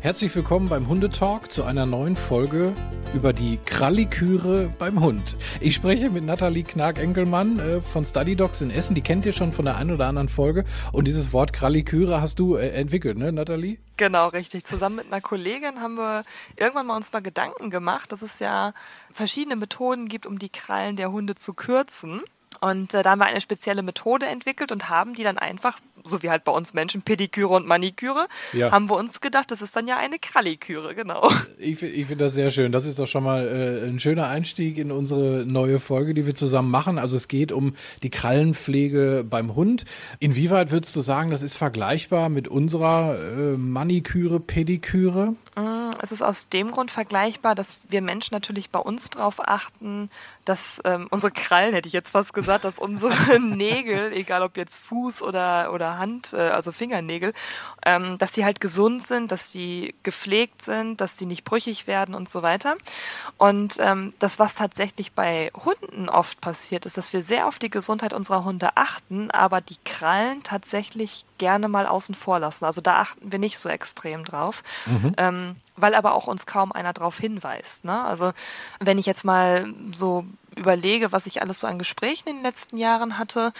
Herzlich willkommen beim Hundetalk zu einer neuen Folge über die Kralliküre beim Hund. Ich spreche mit Nathalie Knag-Enkelmann äh, von Study Dogs in Essen. Die kennt ihr schon von der einen oder anderen Folge. Und dieses Wort Kralliküre hast du äh, entwickelt, ne, Nathalie? Genau, richtig. Zusammen mit einer Kollegin haben wir irgendwann mal uns mal Gedanken gemacht, dass es ja verschiedene Methoden gibt, um die Krallen der Hunde zu kürzen. Und äh, da haben wir eine spezielle Methode entwickelt und haben die dann einfach, so wie halt bei uns Menschen, Pediküre und Maniküre, ja. haben wir uns gedacht, das ist dann ja eine Kralliküre, genau. Ich, ich finde das sehr schön. Das ist doch schon mal äh, ein schöner Einstieg in unsere neue Folge, die wir zusammen machen. Also es geht um die Krallenpflege beim Hund. Inwieweit würdest du sagen, das ist vergleichbar mit unserer äh, Maniküre, Pediküre? Mm, es ist aus dem Grund vergleichbar, dass wir Menschen natürlich bei uns darauf achten, dass ähm, unsere Krallen, hätte ich jetzt fast gesagt, dass unsere Nägel, egal ob jetzt Fuß oder, oder Hand, äh, also Fingernägel, ähm, dass die halt gesund sind, dass die gepflegt sind, dass die nicht brüchig werden und so weiter. Und ähm, das, was tatsächlich bei Hunden oft passiert, ist, dass wir sehr auf die Gesundheit unserer Hunde achten, aber die Krallen tatsächlich gerne mal außen vor lassen. Also da achten wir nicht so extrem drauf. Mhm. Ähm, weil aber auch uns kaum einer darauf hinweist. Ne? Also wenn ich jetzt mal so überlege, was ich alles so an Gesprächen in den letzten Jahren hatte,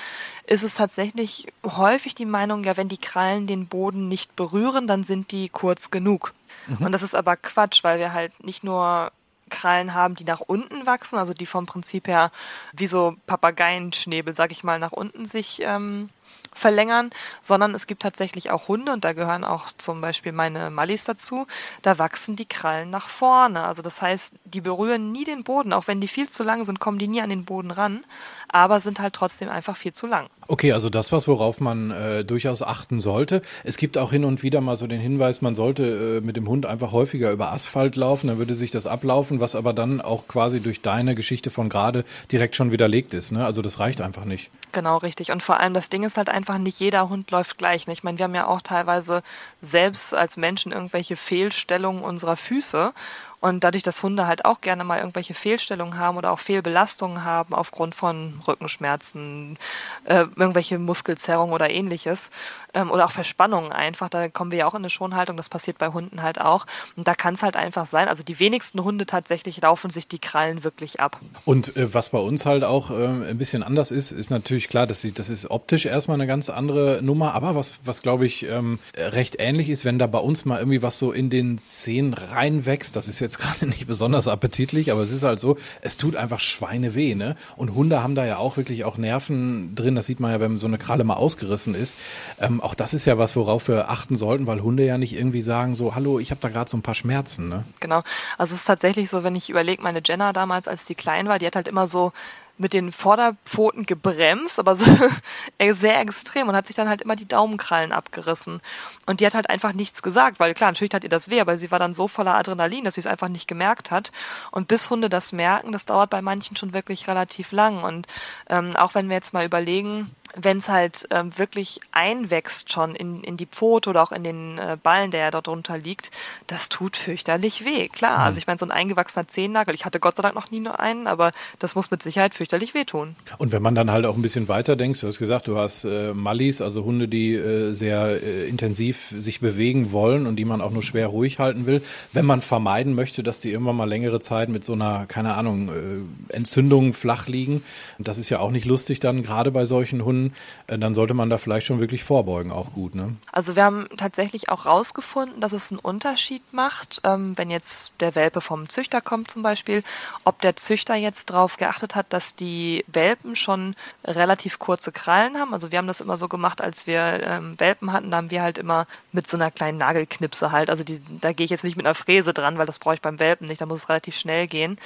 ist es tatsächlich häufig die Meinung, ja, wenn die Krallen den Boden nicht berühren, dann sind die kurz genug. Mhm. Und das ist aber Quatsch, weil wir halt nicht nur Krallen haben, die nach unten wachsen, also die vom Prinzip her wie so Papageienschnäbel, sag ich mal, nach unten sich ähm, verlängern, sondern es gibt tatsächlich auch Hunde und da gehören auch zum Beispiel meine Mallis dazu. Da wachsen die Krallen nach vorne. Also das heißt, die berühren nie den Boden. Auch wenn die viel zu lang sind, kommen die nie an den Boden ran, aber sind halt trotzdem einfach viel zu lang. Okay, also das was, worauf man äh, durchaus achten sollte. Es gibt auch hin und wieder mal so den Hinweis, man sollte äh, mit dem Hund einfach häufiger über Asphalt laufen, dann würde sich das ablaufen, was aber dann auch quasi durch deine Geschichte von gerade direkt schon widerlegt ist. Ne? Also das reicht einfach nicht. Genau, richtig. Und vor allem das Ding ist halt einfach, nicht jeder Hund läuft gleich. Ne? Ich meine, wir haben ja auch teilweise selbst als Menschen irgendwelche Fehlstellungen unserer Füße. Und dadurch, dass Hunde halt auch gerne mal irgendwelche Fehlstellungen haben oder auch Fehlbelastungen haben aufgrund von Rückenschmerzen, äh, irgendwelche Muskelzerrungen oder ähnliches ähm, oder auch Verspannungen einfach, da kommen wir ja auch in eine Schonhaltung, das passiert bei Hunden halt auch. Und da kann es halt einfach sein, also die wenigsten Hunde tatsächlich laufen sich die Krallen wirklich ab. Und äh, was bei uns halt auch äh, ein bisschen anders ist, ist natürlich klar, dass sie, das ist optisch erstmal eine ganz andere Nummer, aber was, was glaube ich ähm, recht ähnlich ist, wenn da bei uns mal irgendwie was so in den Zähnen reinwächst, das ist jetzt jetzt gerade nicht besonders appetitlich, aber es ist halt so, es tut einfach Schweine weh, ne? Und Hunde haben da ja auch wirklich auch Nerven drin. Das sieht man ja, wenn so eine Kralle mal ausgerissen ist. Ähm, auch das ist ja was, worauf wir achten sollten, weil Hunde ja nicht irgendwie sagen so, hallo, ich habe da gerade so ein paar Schmerzen, ne? Genau. Also es ist tatsächlich so, wenn ich überlege, meine Jenna damals, als die klein war, die hat halt immer so mit den Vorderpfoten gebremst, aber so sehr extrem und hat sich dann halt immer die Daumenkrallen abgerissen. Und die hat halt einfach nichts gesagt, weil klar, natürlich hat ihr das weh, aber sie war dann so voller Adrenalin, dass sie es einfach nicht gemerkt hat. Und bis Hunde das merken, das dauert bei manchen schon wirklich relativ lang. Und ähm, auch wenn wir jetzt mal überlegen, wenn es halt ähm, wirklich einwächst schon in, in die Pfote oder auch in den äh, Ballen, der ja dort drunter liegt, das tut fürchterlich weh. Klar, mhm. also ich meine, so ein eingewachsener Zehennagel, ich hatte Gott sei Dank noch nie nur einen, aber das muss mit Sicherheit fürchterlich wehtun. Und wenn man dann halt auch ein bisschen weiter denkst, du hast gesagt, du hast äh, Mallis, also Hunde, die äh, sehr äh, intensiv sich bewegen wollen und die man auch nur schwer ruhig halten will, wenn man vermeiden möchte, dass die irgendwann mal längere Zeit mit so einer, keine Ahnung, äh, Entzündung flach liegen, das ist ja auch nicht lustig dann, gerade bei solchen Hunden, können, äh, dann sollte man da vielleicht schon wirklich vorbeugen, auch gut. Ne? Also wir haben tatsächlich auch rausgefunden, dass es einen Unterschied macht, ähm, wenn jetzt der Welpe vom Züchter kommt zum Beispiel, ob der Züchter jetzt darauf geachtet hat, dass die Welpen schon relativ kurze Krallen haben. Also wir haben das immer so gemacht, als wir ähm, Welpen hatten, da haben wir halt immer mit so einer kleinen Nagelknipse halt, also die, da gehe ich jetzt nicht mit einer Fräse dran, weil das brauche ich beim Welpen nicht, da muss es relativ schnell gehen.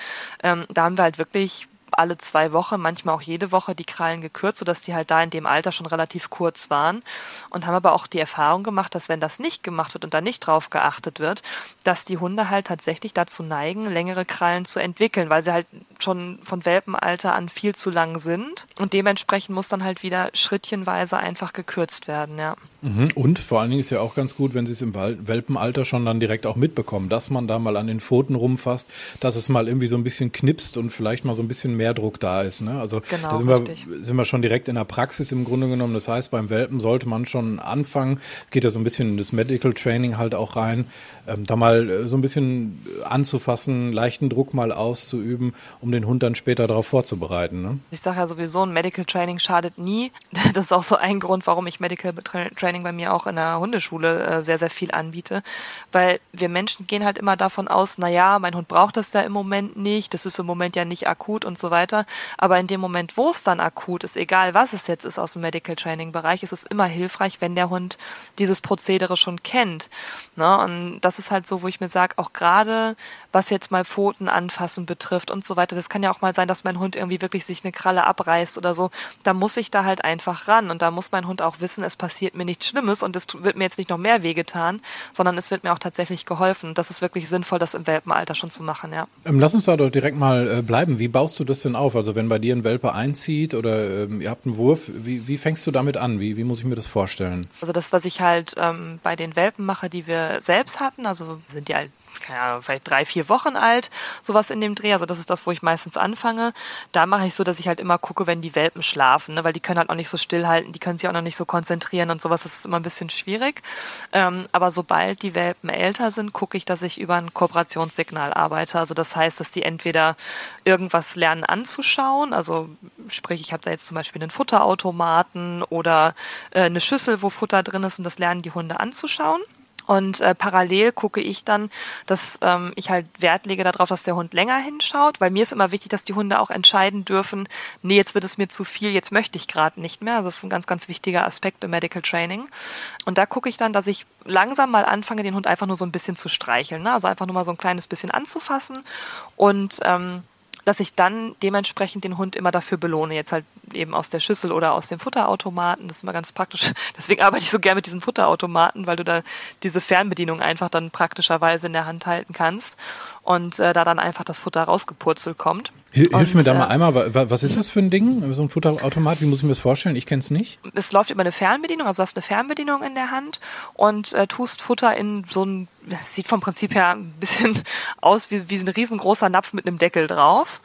Ähm, da haben wir halt wirklich alle zwei Wochen, manchmal auch jede Woche die Krallen gekürzt, sodass die halt da in dem Alter schon relativ kurz waren und haben aber auch die Erfahrung gemacht, dass wenn das nicht gemacht wird und da nicht drauf geachtet wird, dass die Hunde halt tatsächlich dazu neigen, längere Krallen zu entwickeln, weil sie halt schon von Welpenalter an viel zu lang sind und dementsprechend muss dann halt wieder schrittchenweise einfach gekürzt werden, ja. Mhm. Und vor allen Dingen ist ja auch ganz gut, wenn sie es im Welpenalter schon dann direkt auch mitbekommen, dass man da mal an den Pfoten rumfasst, dass es mal irgendwie so ein bisschen knipst und vielleicht mal so ein bisschen mehr Druck da ist. Ne? Also genau, da sind wir, sind wir schon direkt in der Praxis im Grunde genommen. Das heißt, beim Welpen sollte man schon anfangen, geht ja so ein bisschen in das Medical Training halt auch rein, ähm, da mal äh, so ein bisschen anzufassen, leichten Druck mal auszuüben, um den Hund dann später darauf vorzubereiten. Ne? Ich sage ja sowieso, ein Medical Training schadet nie. Das ist auch so ein Grund, warum ich Medical Training Training bei mir auch in der Hundeschule äh, sehr, sehr viel anbiete, weil wir Menschen gehen halt immer davon aus, na ja, mein Hund braucht das ja im Moment nicht, das ist im Moment ja nicht akut und so weiter, aber in dem Moment, wo es dann akut ist, egal was es jetzt ist aus dem Medical Training Bereich, ist es immer hilfreich, wenn der Hund dieses Prozedere schon kennt. Ne? Und das ist halt so, wo ich mir sage, auch gerade was jetzt mal Pfoten anfassen betrifft und so weiter, das kann ja auch mal sein, dass mein Hund irgendwie wirklich sich eine Kralle abreißt oder so, da muss ich da halt einfach ran und da muss mein Hund auch wissen, es passiert mir nichts nichts Schlimmes und es wird mir jetzt nicht noch mehr wehgetan, sondern es wird mir auch tatsächlich geholfen. Das ist wirklich sinnvoll, das im Welpenalter schon zu machen, ja. Ähm, lass uns da doch direkt mal äh, bleiben. Wie baust du das denn auf? Also wenn bei dir ein Welpe einzieht oder ähm, ihr habt einen Wurf, wie, wie fängst du damit an? Wie, wie muss ich mir das vorstellen? Also das, was ich halt ähm, bei den Welpen mache, die wir selbst hatten, also sind die halt keine Ahnung, vielleicht drei, vier Wochen alt, sowas in dem Dreh. Also das ist das, wo ich meistens anfange. Da mache ich so, dass ich halt immer gucke, wenn die Welpen schlafen, ne? weil die können halt auch nicht so stillhalten, die können sich auch noch nicht so konzentrieren und sowas. Das ist immer ein bisschen schwierig. Ähm, aber sobald die Welpen älter sind, gucke ich, dass ich über ein Kooperationssignal arbeite. Also das heißt, dass die entweder irgendwas lernen anzuschauen, also sprich, ich habe da jetzt zum Beispiel einen Futterautomaten oder äh, eine Schüssel, wo Futter drin ist und das lernen die Hunde anzuschauen. Und äh, parallel gucke ich dann, dass ähm, ich halt Wert lege darauf, dass der Hund länger hinschaut, weil mir ist immer wichtig, dass die Hunde auch entscheiden dürfen, nee, jetzt wird es mir zu viel, jetzt möchte ich gerade nicht mehr. Das ist ein ganz, ganz wichtiger Aspekt im Medical Training. Und da gucke ich dann, dass ich langsam mal anfange, den Hund einfach nur so ein bisschen zu streicheln. Ne? Also einfach nur mal so ein kleines bisschen anzufassen und ähm, dass ich dann dementsprechend den Hund immer dafür belohne. Jetzt halt eben aus der Schüssel oder aus dem Futterautomaten. Das ist immer ganz praktisch. Deswegen arbeite ich so gerne mit diesen Futterautomaten, weil du da diese Fernbedienung einfach dann praktischerweise in der Hand halten kannst und äh, da dann einfach das Futter rausgepurzelt kommt. Hilf und, mir da mal äh, einmal, was ist das für ein Ding? So ein Futterautomat, wie muss ich mir das vorstellen? Ich kenne es nicht. Es läuft über eine Fernbedienung, also du hast eine Fernbedienung in der Hand und äh, tust Futter in so ein, sieht vom Prinzip her ein bisschen aus wie, wie ein riesengroßer Napf mit einem Deckel drauf.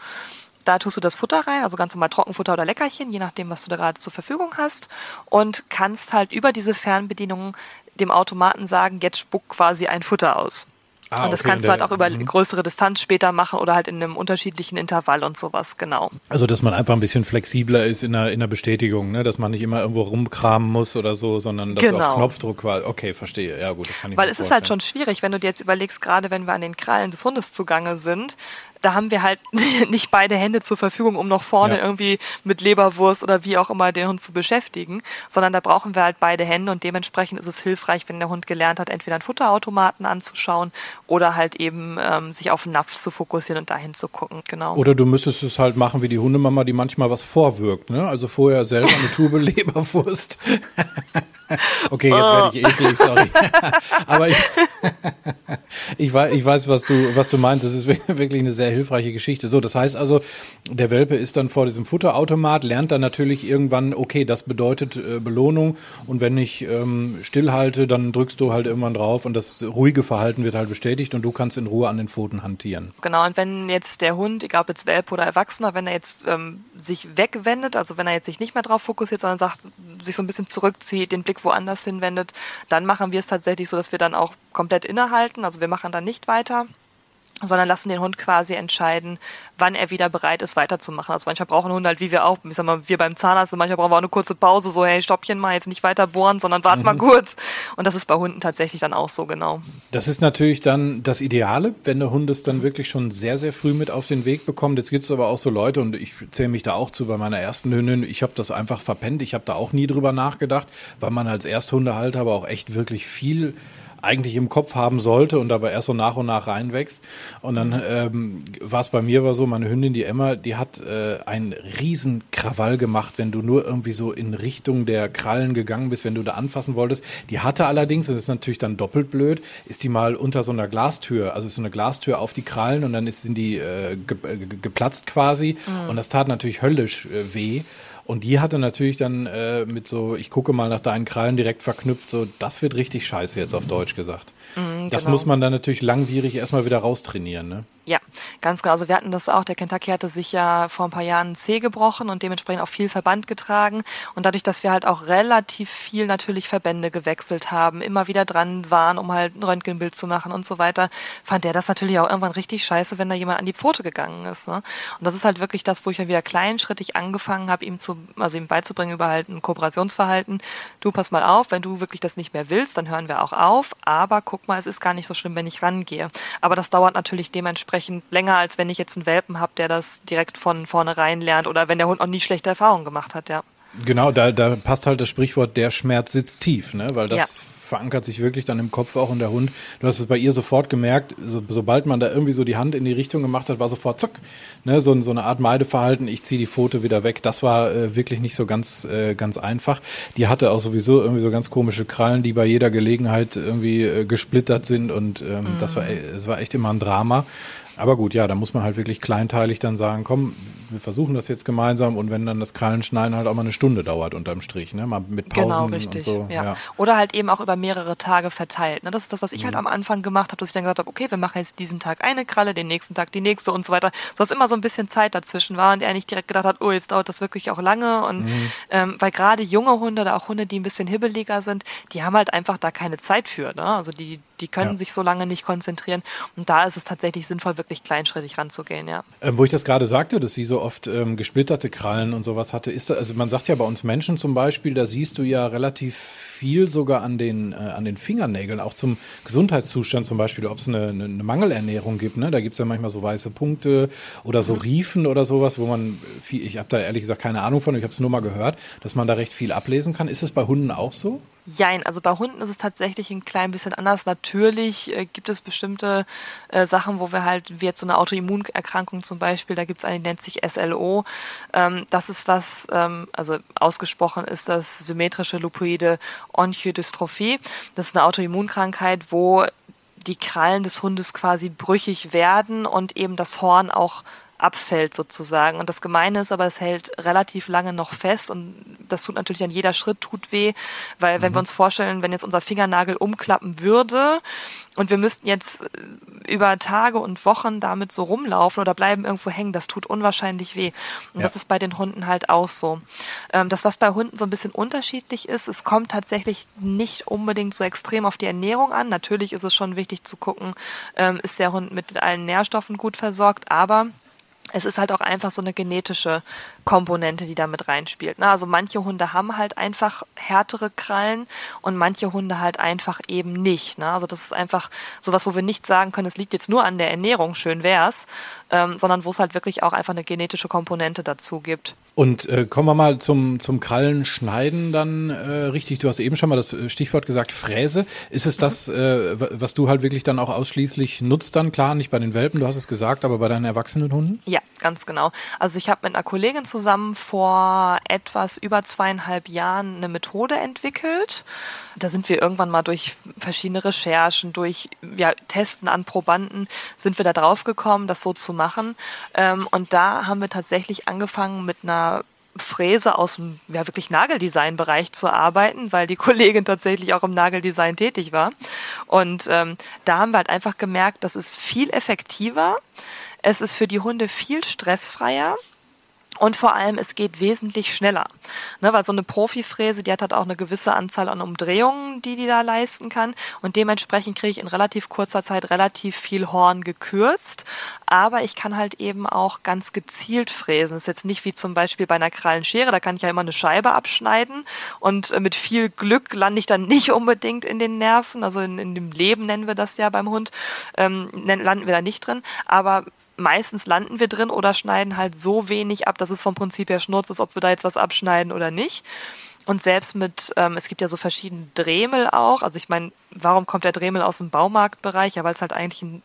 Da tust du das Futter rein, also ganz normal Trockenfutter oder Leckerchen, je nachdem, was du da gerade zur Verfügung hast. Und kannst halt über diese Fernbedienung dem Automaten sagen, jetzt spuck quasi ein Futter aus. Ah, und das okay, kannst du halt auch über mhm. größere Distanz später machen oder halt in einem unterschiedlichen Intervall und sowas, genau. Also, dass man einfach ein bisschen flexibler ist in der, in der Bestätigung, ne? dass man nicht immer irgendwo rumkramen muss oder so, sondern dass genau. auf Knopfdruck quasi, okay, verstehe, ja gut, das kann ich Weil es ist halt schon schwierig, wenn du dir jetzt überlegst, gerade wenn wir an den Krallen des Hundes zugange sind, da haben wir halt nicht beide Hände zur Verfügung, um noch vorne ja. irgendwie mit Leberwurst oder wie auch immer den Hund zu beschäftigen, sondern da brauchen wir halt beide Hände und dementsprechend ist es hilfreich, wenn der Hund gelernt hat, entweder einen Futterautomaten anzuschauen oder halt eben ähm, sich auf den Napf zu fokussieren und dahin zu gucken, genau. Oder du müsstest es halt machen wie die Hundemama, die manchmal was vorwirkt, ne? Also vorher selber eine Tube Leberwurst. okay, jetzt werde ich eklig, sorry. Aber ich Ich weiß, ich weiß, was du, was du meinst. Das ist wirklich eine sehr hilfreiche Geschichte. So, das heißt also, der Welpe ist dann vor diesem Futterautomat, lernt dann natürlich irgendwann, okay, das bedeutet äh, Belohnung. Und wenn ich ähm, stillhalte, dann drückst du halt irgendwann drauf und das ruhige Verhalten wird halt bestätigt und du kannst in Ruhe an den Pfoten hantieren. Genau. Und wenn jetzt der Hund, egal ob jetzt Welpe oder Erwachsener, wenn er jetzt ähm, sich wegwendet, also wenn er jetzt sich nicht mehr drauf fokussiert, sondern sagt, sich so ein bisschen zurückzieht, den Blick woanders hinwendet, dann machen wir es tatsächlich so, dass wir dann auch komplett innehalten. Also wir machen dann nicht weiter sondern lassen den Hund quasi entscheiden, wann er wieder bereit ist, weiterzumachen. Also manchmal brauchen Hunde halt, wie wir auch, ich sag mal, wir beim Zahnarzt, manchmal brauchen wir auch eine kurze Pause, so, hey, Stoppchen mal, jetzt nicht weiter bohren, sondern wart mhm. mal kurz. Und das ist bei Hunden tatsächlich dann auch so, genau. Das ist natürlich dann das Ideale, wenn der Hund es dann wirklich schon sehr, sehr früh mit auf den Weg bekommt. Jetzt gibt es aber auch so Leute, und ich zähle mich da auch zu bei meiner ersten Hündin, ich habe das einfach verpennt, ich habe da auch nie drüber nachgedacht, weil man als Ersthundehalter aber auch echt wirklich viel eigentlich im Kopf haben sollte und dabei erst so nach und nach reinwächst. Und dann ähm, war es bei mir war so, meine Hündin, die Emma, die hat äh, einen riesen Krawall gemacht, wenn du nur irgendwie so in Richtung der Krallen gegangen bist, wenn du da anfassen wolltest. Die hatte allerdings, und das ist natürlich dann doppelt blöd, ist die mal unter so einer Glastür, also ist so eine Glastür auf die Krallen und dann ist, sind die äh, ge äh, geplatzt quasi. Mhm. Und das tat natürlich höllisch äh, weh. Und die hatte natürlich dann äh, mit so, ich gucke mal nach deinen Krallen direkt verknüpft, so, das wird richtig scheiße jetzt auf Deutsch gesagt. Mhm, das genau. muss man dann natürlich langwierig erstmal wieder raustrainieren, ne? Ja, ganz genau. Also wir hatten das auch, der Kentucky hatte sich ja vor ein paar Jahren C gebrochen und dementsprechend auch viel Verband getragen. Und dadurch, dass wir halt auch relativ viel natürlich Verbände gewechselt haben, immer wieder dran waren, um halt ein Röntgenbild zu machen und so weiter, fand der das natürlich auch irgendwann richtig scheiße, wenn da jemand an die Pfote gegangen ist. Ne? Und das ist halt wirklich das, wo ich dann wieder kleinschrittig angefangen habe, ihm zu, also ihm beizubringen über halt ein Kooperationsverhalten. Du pass mal auf, wenn du wirklich das nicht mehr willst, dann hören wir auch auf. Aber guck mal, es ist gar nicht so schlimm, wenn ich rangehe. Aber das dauert natürlich dementsprechend länger, als wenn ich jetzt einen Welpen habe, der das direkt von vornherein lernt oder wenn der Hund noch nie schlechte Erfahrungen gemacht hat, ja. Genau, da, da passt halt das Sprichwort, der Schmerz sitzt tief, ne? Weil das ja verankert sich wirklich dann im Kopf auch und der Hund. Du hast es bei ihr sofort gemerkt, so, sobald man da irgendwie so die Hand in die Richtung gemacht hat, war sofort zuck, ne, so, so eine Art Meideverhalten, ich ziehe die Pfote wieder weg. Das war äh, wirklich nicht so ganz, äh, ganz einfach. Die hatte auch sowieso irgendwie so ganz komische Krallen, die bei jeder Gelegenheit irgendwie äh, gesplittert sind und ähm, mm. das war, es war echt immer ein Drama. Aber gut, ja, da muss man halt wirklich kleinteilig dann sagen, komm, wir versuchen das jetzt gemeinsam und wenn dann das Krallenschneiden halt auch mal eine Stunde dauert unterm Strich, ne? Mal mit Pausen genau, richtig, und so. Ja. ja. Oder halt eben auch über mehrere Tage verteilt. Ne? Das ist das, was ich halt mhm. halt am Anfang gemacht habe, dass ich dann gesagt habe, okay, wir machen jetzt diesen Tag eine Kralle, den nächsten Tag die nächste und so weiter. So dass immer so ein bisschen Zeit dazwischen war und er nicht direkt gedacht hat, oh, jetzt dauert das wirklich auch lange. Und mhm. ähm, weil gerade junge Hunde oder auch Hunde, die ein bisschen hibbeliger sind, die haben halt einfach da keine Zeit für. Ne? Also die, die können ja. sich so lange nicht konzentrieren. Und da ist es tatsächlich sinnvoll, wirklich kleinschrittig ranzugehen, ja. Ähm, wo ich das gerade sagte, dass sie so oft ähm, gesplitterte Krallen und sowas hatte, ist das, also man sagt ja bei uns Menschen zum Beispiel, da siehst du ja relativ viel sogar an den, äh, an den Fingernägeln, auch zum Gesundheitszustand zum Beispiel, ob es eine, eine, eine, Mangelernährung gibt. Ne? Da gibt es ja manchmal so weiße Punkte oder so mhm. Riefen oder sowas, wo man, viel, ich habe da ehrlich gesagt keine Ahnung von, ich habe es nur mal gehört, dass man da recht viel ablesen kann. Ist es bei Hunden auch so? Jein, also bei Hunden ist es tatsächlich ein klein bisschen anders. Natürlich äh, gibt es bestimmte äh, Sachen, wo wir halt, wie jetzt so eine Autoimmunerkrankung zum Beispiel, da gibt es eine, die nennt sich SLO. Ähm, das ist was, ähm, also ausgesprochen ist das symmetrische Lupoide Onchodystrophie. Das ist eine Autoimmunkrankheit, wo die Krallen des Hundes quasi brüchig werden und eben das Horn auch abfällt sozusagen. Und das Gemeine ist aber, es hält relativ lange noch fest und das tut natürlich an jeder Schritt tut weh, weil wenn mhm. wir uns vorstellen, wenn jetzt unser Fingernagel umklappen würde und wir müssten jetzt äh, über Tage und Wochen damit so rumlaufen oder bleiben irgendwo hängen, das tut unwahrscheinlich weh. Und ja. das ist bei den Hunden halt auch so. Ähm, das, was bei Hunden so ein bisschen unterschiedlich ist, es kommt tatsächlich nicht unbedingt so extrem auf die Ernährung an. Natürlich ist es schon wichtig zu gucken, ähm, ist der Hund mit allen Nährstoffen gut versorgt, aber es ist halt auch einfach so eine genetische Komponente, die da mit reinspielt. Ne? Also manche Hunde haben halt einfach härtere Krallen und manche Hunde halt einfach eben nicht. Ne? Also das ist einfach sowas, wo wir nicht sagen können, es liegt jetzt nur an der Ernährung, schön wär's, ähm, sondern wo es halt wirklich auch einfach eine genetische Komponente dazu gibt. Und äh, kommen wir mal zum, zum Krallenschneiden dann äh, richtig. Du hast eben schon mal das Stichwort gesagt, Fräse. Ist es das, mhm. äh, was du halt wirklich dann auch ausschließlich nutzt dann? Klar, nicht bei den Welpen, du hast es gesagt, aber bei deinen erwachsenen Hunden? Ja, Ja, ganz genau. Also ich habe mit einer Kollegin zusammen vor etwas über zweieinhalb Jahren eine Methode entwickelt. Da sind wir irgendwann mal durch verschiedene Recherchen, durch ja, Testen an Probanden, sind wir da drauf gekommen, das so zu machen. Ähm, und da haben wir tatsächlich angefangen mit einer Fräse aus dem ja, wirklich Nageldesign-Bereich zu arbeiten, weil die Kollegin tatsächlich auch im Nageldesign tätig war. Und ähm, da haben wir halt einfach gemerkt, das ist viel effektiver. Es ist für die Hunde viel stressfreier. Und vor allem, es geht wesentlich schneller. Ne, weil so eine Profifräse, die hat halt auch eine gewisse Anzahl an Umdrehungen, die die da leisten kann. Und dementsprechend kriege ich in relativ kurzer Zeit relativ viel Horn gekürzt. Aber ich kann halt eben auch ganz gezielt fräsen. Das ist jetzt nicht wie zum Beispiel bei einer Krallenschere, da kann ich ja immer eine Scheibe abschneiden. Und äh, mit viel Glück lande ich dann nicht unbedingt in den Nerven. Also in, in dem Leben nennen wir das ja beim Hund, ähm, landen wir da nicht drin. Aber meistens landen wir drin oder schneiden halt so wenig ab, dass es vom Prinzip her schnurzt ist, ob wir da jetzt was abschneiden oder nicht. Und selbst mit, ähm, es gibt ja so verschiedene Dremel auch. Also ich meine, warum kommt der Dremel aus dem Baumarktbereich? Ja, weil es halt eigentlich ein,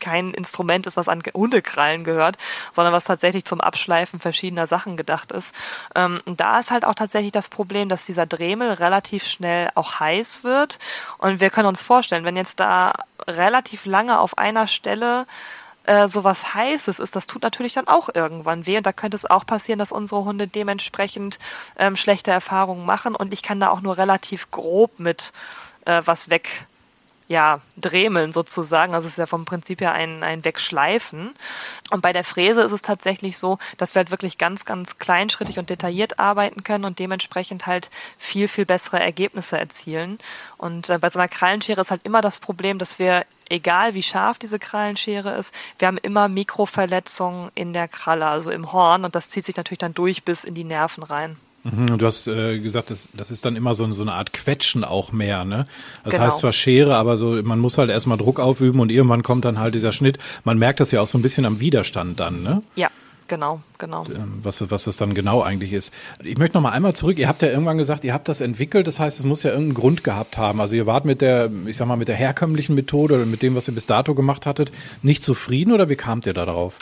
kein Instrument ist, was an Hundekrallen gehört, sondern was tatsächlich zum Abschleifen verschiedener Sachen gedacht ist. Ähm, da ist halt auch tatsächlich das Problem, dass dieser Dremel relativ schnell auch heiß wird. Und wir können uns vorstellen, wenn jetzt da relativ lange auf einer Stelle äh, sowas Heißes ist, das tut natürlich dann auch irgendwann weh. Und da könnte es auch passieren, dass unsere Hunde dementsprechend ähm, schlechte Erfahrungen machen. Und ich kann da auch nur relativ grob mit äh, was weg ja, Dremeln sozusagen. Also es ist ja vom Prinzip her ein, ein Wegschleifen. Und bei der Fräse ist es tatsächlich so, dass wir halt wirklich ganz, ganz kleinschrittig und detailliert arbeiten können und dementsprechend halt viel, viel bessere Ergebnisse erzielen. Und äh, bei so einer Krallenschere ist halt immer das Problem, dass wir, egal wie scharf diese Krallenschere ist, wir haben immer Mikroverletzungen in der Kralle, also im Horn. Und das zieht sich natürlich dann durch bis in die Nerven rein. Mhm, du hast äh, gesagt, das, das ist dann immer so, so eine Art Quetschen auch mehr, ne? Das genau. heißt zwar Schere, aber so, man muss halt erstmal Druck aufüben und irgendwann kommt dann halt dieser Schnitt. Man merkt das ja auch so ein bisschen am Widerstand dann, ne? Ja, genau genau. Ähm, was, was das dann genau eigentlich ist. Ich möchte noch mal einmal zurück. Ihr habt ja irgendwann gesagt, ihr habt das entwickelt. Das heißt, es muss ja irgendeinen Grund gehabt haben. Also ihr wart mit der, ich sag mal, mit der herkömmlichen Methode oder mit dem, was ihr bis dato gemacht hattet, nicht zufrieden oder wie kamt ihr da drauf?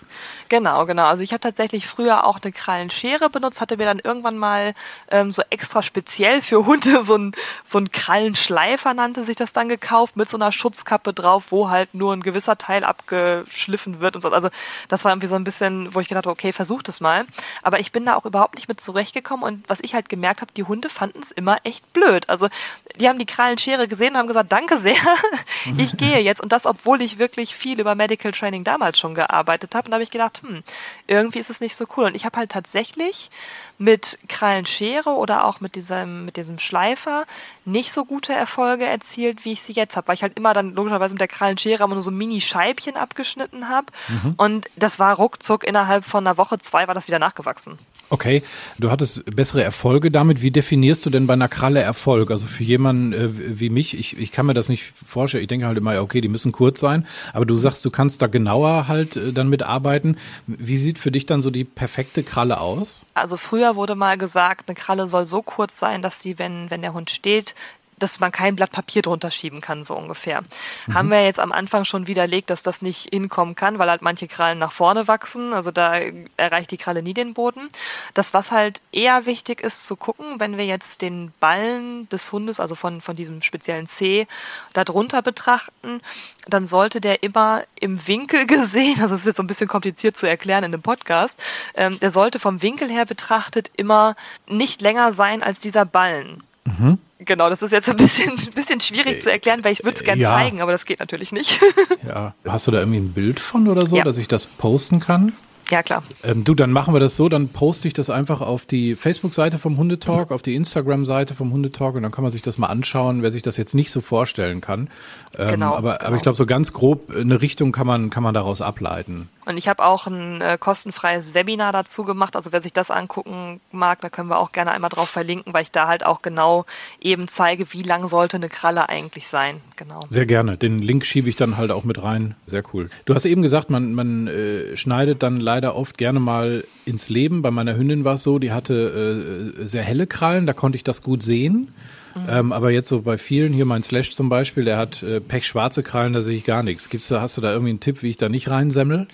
Genau, genau. Also ich habe tatsächlich früher auch eine Krallenschere benutzt, hatte mir dann irgendwann mal ähm, so extra speziell für Hunde so ein, so ein Krallenschleifer nannte sich das dann gekauft mit so einer Schutzkappe drauf, wo halt nur ein gewisser Teil abgeschliffen wird und so. Also das war irgendwie so ein bisschen, wo ich gedacht habe, okay, versuch es mal. Aber ich bin da auch überhaupt nicht mit zurechtgekommen und was ich halt gemerkt habe, die Hunde fanden es immer echt blöd. Also die haben die Krallenschere gesehen und haben gesagt, danke sehr, ich gehe jetzt. Und das, obwohl ich wirklich viel über Medical Training damals schon gearbeitet habe. Und da habe ich gedacht, hm, irgendwie ist es nicht so cool. Und ich habe halt tatsächlich mit Krallenschere oder auch mit diesem, mit diesem Schleifer nicht so gute Erfolge erzielt, wie ich sie jetzt habe, weil ich halt immer dann logischerweise mit der Krallenschere aber nur so Mini-Scheibchen abgeschnitten habe. Mhm. Und das war ruckzuck innerhalb von einer Woche, zwei war das wieder nachgewachsen. Okay, du hattest bessere Erfolge damit. Wie definierst du denn bei einer Kralle Erfolg? Also für jemanden äh, wie mich, ich, ich kann mir das nicht vorstellen. Ich denke halt immer, okay, die müssen kurz sein. Aber du sagst, du kannst da genauer halt äh, dann mitarbeiten. Wie sieht für dich dann so die perfekte Kralle aus? Also früher wurde mal gesagt, eine Kralle soll so kurz sein, dass sie, wenn, wenn der Hund steht, dass man kein Blatt Papier drunter schieben kann, so ungefähr. Mhm. Haben wir jetzt am Anfang schon widerlegt, dass das nicht hinkommen kann, weil halt manche Krallen nach vorne wachsen. Also da erreicht die Kralle nie den Boden. Das, was halt eher wichtig ist zu gucken, wenn wir jetzt den Ballen des Hundes, also von, von diesem speziellen C, darunter betrachten, dann sollte der immer im Winkel gesehen, also das ist jetzt so ein bisschen kompliziert zu erklären in einem Podcast, ähm, der sollte vom Winkel her betrachtet immer nicht länger sein als dieser Ballen. Mhm. Genau, das ist jetzt ein bisschen, ein bisschen schwierig zu erklären, weil ich würde es gerne ja. zeigen, aber das geht natürlich nicht. ja, hast du da irgendwie ein Bild von oder so, ja. dass ich das posten kann? Ja, klar. Ähm, du, dann machen wir das so, dann poste ich das einfach auf die Facebook-Seite vom Hundetalk, auf die Instagram-Seite vom Hundetalk und dann kann man sich das mal anschauen, wer sich das jetzt nicht so vorstellen kann. Ähm, genau. Aber, genau. aber ich glaube, so ganz grob eine Richtung kann man, kann man daraus ableiten. Und ich habe auch ein äh, kostenfreies Webinar dazu gemacht. Also wer sich das angucken mag, da können wir auch gerne einmal drauf verlinken, weil ich da halt auch genau eben zeige, wie lang sollte eine Kralle eigentlich sein. Genau. Sehr gerne. Den Link schiebe ich dann halt auch mit rein. Sehr cool. Du hast eben gesagt, man, man äh, schneidet dann leider oft gerne mal ins Leben. Bei meiner Hündin war es so, die hatte äh, sehr helle Krallen, da konnte ich das gut sehen. Mhm. Ähm, aber jetzt so bei vielen, hier mein Slash zum Beispiel, der hat äh, pechschwarze Krallen, da sehe ich gar nichts. Gibt's da, hast du da irgendwie einen Tipp, wie ich da nicht reinsemmel?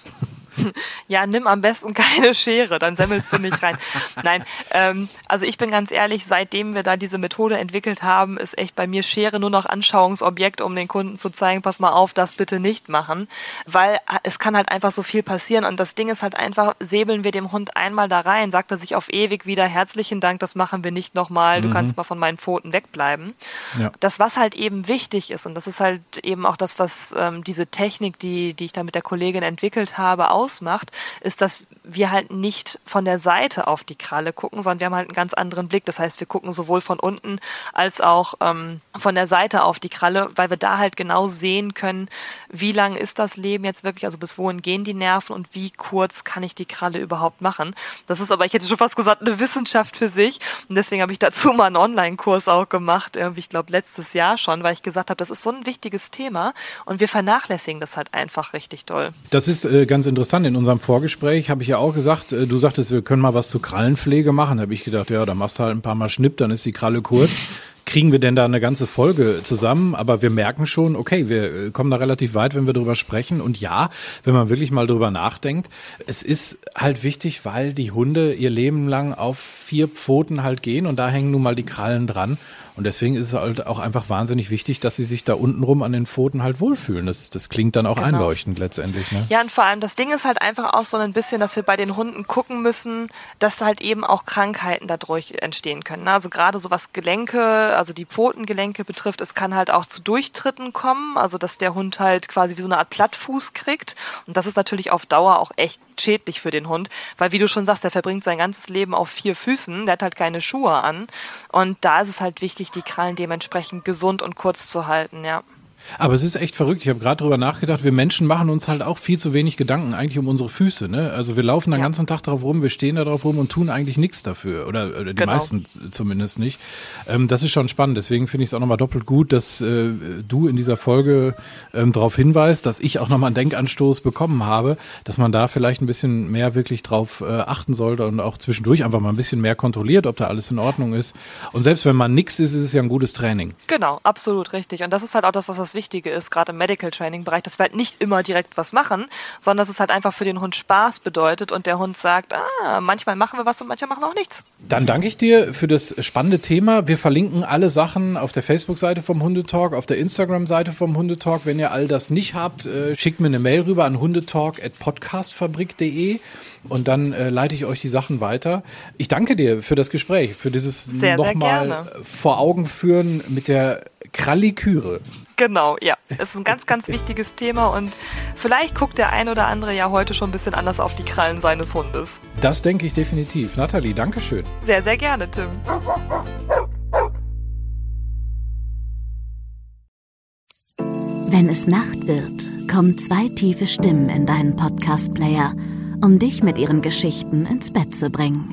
Ja, nimm am besten keine Schere, dann semmelst du nicht rein. Nein, ähm, also ich bin ganz ehrlich, seitdem wir da diese Methode entwickelt haben, ist echt bei mir Schere nur noch Anschauungsobjekt, um den Kunden zu zeigen, pass mal auf, das bitte nicht machen, weil es kann halt einfach so viel passieren und das Ding ist halt einfach, säbeln wir dem Hund einmal da rein, sagt er sich auf ewig wieder herzlichen Dank, das machen wir nicht nochmal, du mhm. kannst mal von meinen Pfoten wegbleiben. Ja. Das, was halt eben wichtig ist und das ist halt eben auch das, was ähm, diese Technik, die, die ich da mit der Kollegin entwickelt habe, ausmacht, ist, dass wir halt nicht von der Seite auf die Kralle gucken, sondern wir haben halt einen ganz anderen Blick. Das heißt, wir gucken sowohl von unten als auch ähm, von der Seite auf die Kralle, weil wir da halt genau sehen können, wie lang ist das Leben jetzt wirklich, also bis wohin gehen die Nerven und wie kurz kann ich die Kralle überhaupt machen. Das ist aber, ich hätte schon fast gesagt, eine Wissenschaft für sich. Und deswegen habe ich dazu mal einen Online-Kurs auch gemacht, irgendwie, ich glaube, letztes Jahr schon, weil ich gesagt habe, das ist so ein wichtiges Thema und wir vernachlässigen das halt einfach richtig doll. Das ist äh, ganz interessant. In unserem Vorgespräch habe ich ja auch gesagt, äh, du sagtest, wir können mal was zur Krallenpflege machen. Da habe ich gedacht, ja, da machst du halt ein paar Mal Schnipp, dann ist die Kralle kurz kriegen wir denn da eine ganze Folge zusammen? Aber wir merken schon, okay, wir äh, kommen da relativ weit, wenn wir drüber sprechen. Und ja, wenn man wirklich mal drüber nachdenkt, es ist halt wichtig, weil die Hunde ihr Leben lang auf vier Pfoten halt gehen und da hängen nun mal die Krallen dran. Und deswegen ist es halt auch einfach wahnsinnig wichtig, dass sie sich da untenrum an den Pfoten halt wohlfühlen. Das, das klingt dann auch genau. einleuchtend letztendlich. Ne? Ja, und vor allem das Ding ist halt einfach auch so ein bisschen, dass wir bei den Hunden gucken müssen, dass halt eben auch Krankheiten dadurch entstehen können. Ne? Also gerade so was Gelenke, also die Pfotengelenke betrifft, es kann halt auch zu Durchtritten kommen, also dass der Hund halt quasi wie so eine Art Plattfuß kriegt. Und das ist natürlich auf Dauer auch echt schädlich für den Hund, weil wie du schon sagst, der verbringt sein ganzes Leben auf vier Füßen, der hat halt keine Schuhe an. Und da ist es halt wichtig, die Krallen dementsprechend gesund und kurz zu halten, ja. Aber es ist echt verrückt. Ich habe gerade drüber nachgedacht, wir Menschen machen uns halt auch viel zu wenig Gedanken eigentlich um unsere Füße. Ne? Also wir laufen den ja. ganzen Tag drauf rum, wir stehen da drauf rum und tun eigentlich nichts dafür. Oder, oder die genau. meisten zumindest nicht. Ähm, das ist schon spannend. Deswegen finde ich es auch nochmal doppelt gut, dass äh, du in dieser Folge ähm, darauf hinweist, dass ich auch nochmal einen Denkanstoß bekommen habe, dass man da vielleicht ein bisschen mehr wirklich drauf äh, achten sollte und auch zwischendurch einfach mal ein bisschen mehr kontrolliert, ob da alles in Ordnung ist. Und selbst wenn man nichts ist, ist es ja ein gutes Training. Genau, absolut richtig. Und das ist halt auch das, was das Wichtige ist, gerade im Medical Training Bereich, dass wir halt nicht immer direkt was machen, sondern dass es halt einfach für den Hund Spaß bedeutet und der Hund sagt, ah, manchmal machen wir was und manchmal machen wir auch nichts. Dann danke ich dir für das spannende Thema. Wir verlinken alle Sachen auf der Facebook-Seite vom Hundetalk, auf der Instagram-Seite vom Hundetalk. Wenn ihr all das nicht habt, äh, schickt mir eine Mail rüber an hundetalk.podcastfabrik.de und dann äh, leite ich euch die Sachen weiter. Ich danke dir für das Gespräch, für dieses nochmal vor Augen führen mit der Kralliküre. Genau, ja. Es ist ein ganz, ganz wichtiges Thema und vielleicht guckt der ein oder andere ja heute schon ein bisschen anders auf die Krallen seines Hundes. Das denke ich definitiv. Nathalie, danke schön. Sehr, sehr gerne, Tim. Wenn es Nacht wird, kommen zwei tiefe Stimmen in deinen Podcast-Player, um dich mit ihren Geschichten ins Bett zu bringen.